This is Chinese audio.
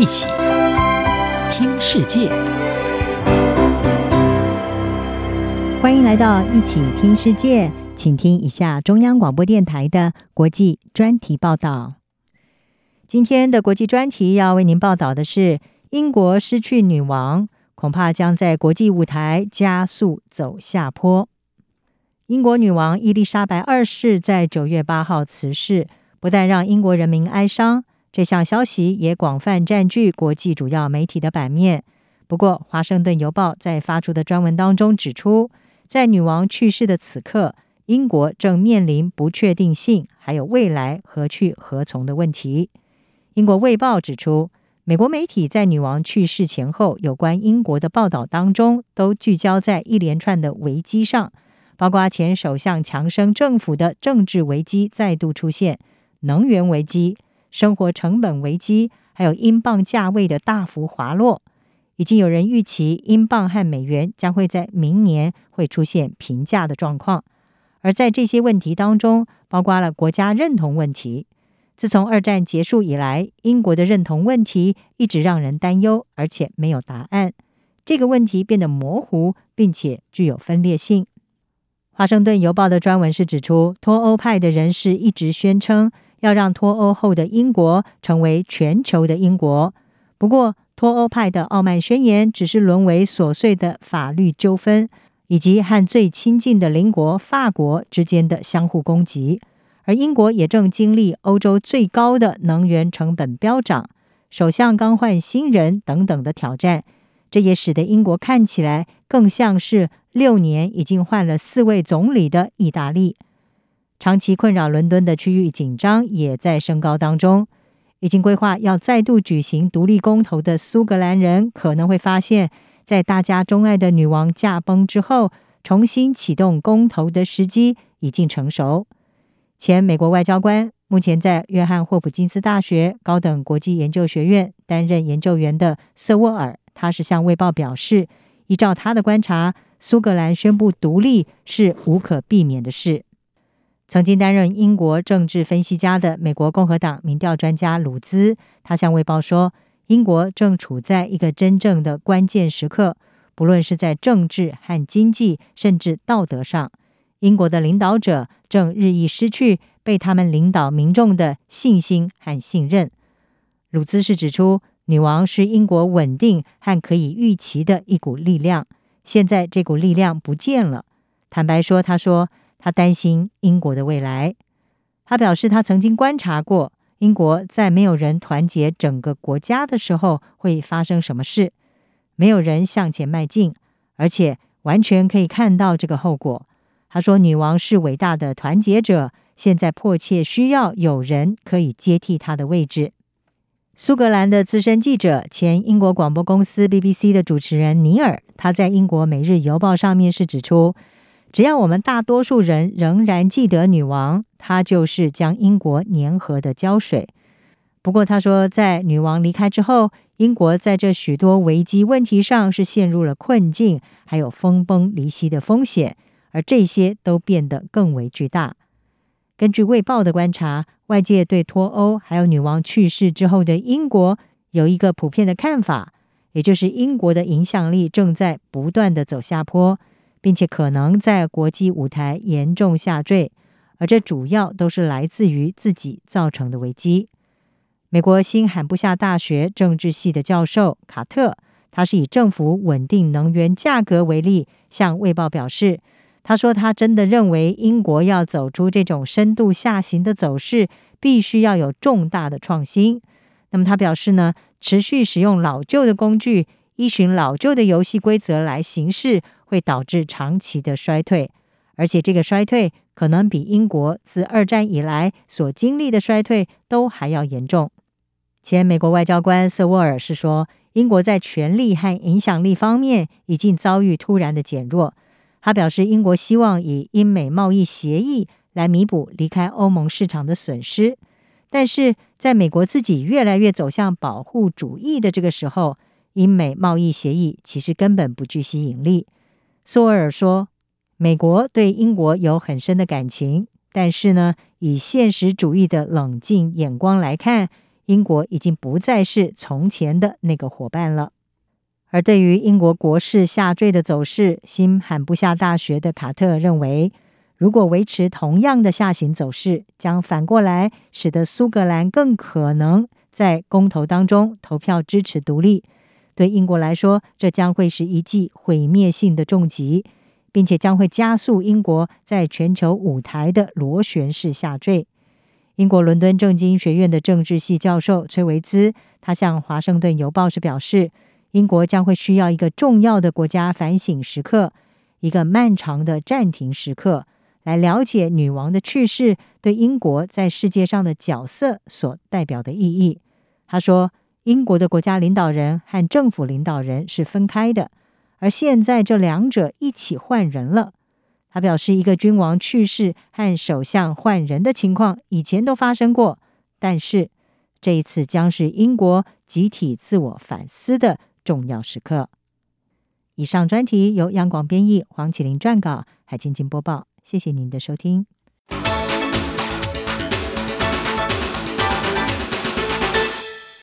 一起听世界，欢迎来到一起听世界，请听一下中央广播电台的国际专题报道。今天的国际专题要为您报道的是：英国失去女王，恐怕将在国际舞台加速走下坡。英国女王伊丽莎白二世在九月八号辞世，不但让英国人民哀伤。这项消息也广泛占据国际主要媒体的版面。不过，《华盛顿邮报》在发出的专文当中指出，在女王去世的此刻，英国正面临不确定性，还有未来何去何从的问题。《英国卫报》指出，美国媒体在女王去世前后有关英国的报道当中，都聚焦在一连串的危机上，包括前首相强生政府的政治危机再度出现，能源危机。生活成本危机，还有英镑价位的大幅滑落，已经有人预期英镑和美元将会在明年会出现平价的状况。而在这些问题当中，包括了国家认同问题。自从二战结束以来，英国的认同问题一直让人担忧，而且没有答案。这个问题变得模糊，并且具有分裂性。华盛顿邮报的专文是指出，脱欧派的人士一直宣称。要让脱欧后的英国成为全球的英国。不过，脱欧派的傲慢宣言只是沦为琐碎的法律纠纷，以及和最亲近的邻国法国之间的相互攻击。而英国也正经历欧洲最高的能源成本飙涨、首相刚换新人等等的挑战。这也使得英国看起来更像是六年已经换了四位总理的意大利。长期困扰伦敦的区域紧张也在升高当中。已经规划要再度举行独立公投的苏格兰人可能会发现，在大家钟爱的女王驾崩之后，重新启动公投的时机已经成熟。前美国外交官、目前在约翰霍普金斯大学高等国际研究学院担任研究员的瑟沃尔，他是向《卫报》表示，依照他的观察，苏格兰宣布独立是无可避免的事。曾经担任英国政治分析家的美国共和党民调专家鲁兹，他向《卫报》说：“英国正处在一个真正的关键时刻，不论是在政治和经济，甚至道德上，英国的领导者正日益失去被他们领导民众的信心和信任。”鲁兹是指出，女王是英国稳定和可以预期的一股力量，现在这股力量不见了。坦白说，他说。他担心英国的未来。他表示，他曾经观察过英国在没有人团结整个国家的时候会发生什么事，没有人向前迈进，而且完全可以看到这个后果。他说：“女王是伟大的团结者，现在迫切需要有人可以接替她的位置。”苏格兰的资深记者、前英国广播公司 BBC 的主持人尼尔，他在英国《每日邮报》上面是指出。只要我们大多数人仍然记得女王，她就是将英国粘合的胶水。不过，他说，在女王离开之后，英国在这许多危机问题上是陷入了困境，还有分崩离析的风险，而这些都变得更为巨大。根据《卫报》的观察，外界对脱欧还有女王去世之后的英国有一个普遍的看法，也就是英国的影响力正在不断地走下坡。并且可能在国际舞台严重下坠，而这主要都是来自于自己造成的危机。美国新罕布夏大学政治系的教授卡特，他是以政府稳定能源价格为例，向《卫报》表示，他说他真的认为英国要走出这种深度下行的走势，必须要有重大的创新。那么他表示呢，持续使用老旧的工具，依循老旧的游戏规则来行事。会导致长期的衰退，而且这个衰退可能比英国自二战以来所经历的衰退都还要严重。前美国外交官瑟沃尔是说，英国在权力和影响力方面已经遭遇突然的减弱。他表示，英国希望以英美贸易协议来弥补离开欧盟市场的损失，但是在美国自己越来越走向保护主义的这个时候，英美贸易协议其实根本不具吸引力。索尔说：“美国对英国有很深的感情，但是呢，以现实主义的冷静眼光来看，英国已经不再是从前的那个伙伴了。而对于英国国势下坠的走势，新罕布夏大学的卡特认为，如果维持同样的下行走势，将反过来使得苏格兰更可能在公投当中投票支持独立。对英国来说，这将会是一记毁灭性的重击，并且将会加速英国在全球舞台的螺旋式下坠。英国伦敦政经学院的政治系教授崔维兹，他向《华盛顿邮报》时表示，英国将会需要一个重要的国家反省时刻，一个漫长的暂停时刻，来了解女王的去世对英国在世界上的角色所代表的意义。他说。英国的国家领导人和政府领导人是分开的，而现在这两者一起换人了。他表示，一个君王去世和首相换人的情况以前都发生过，但是这一次将是英国集体自我反思的重要时刻。以上专题由央广编译，黄启麟撰稿，海清清播报。谢谢您的收听。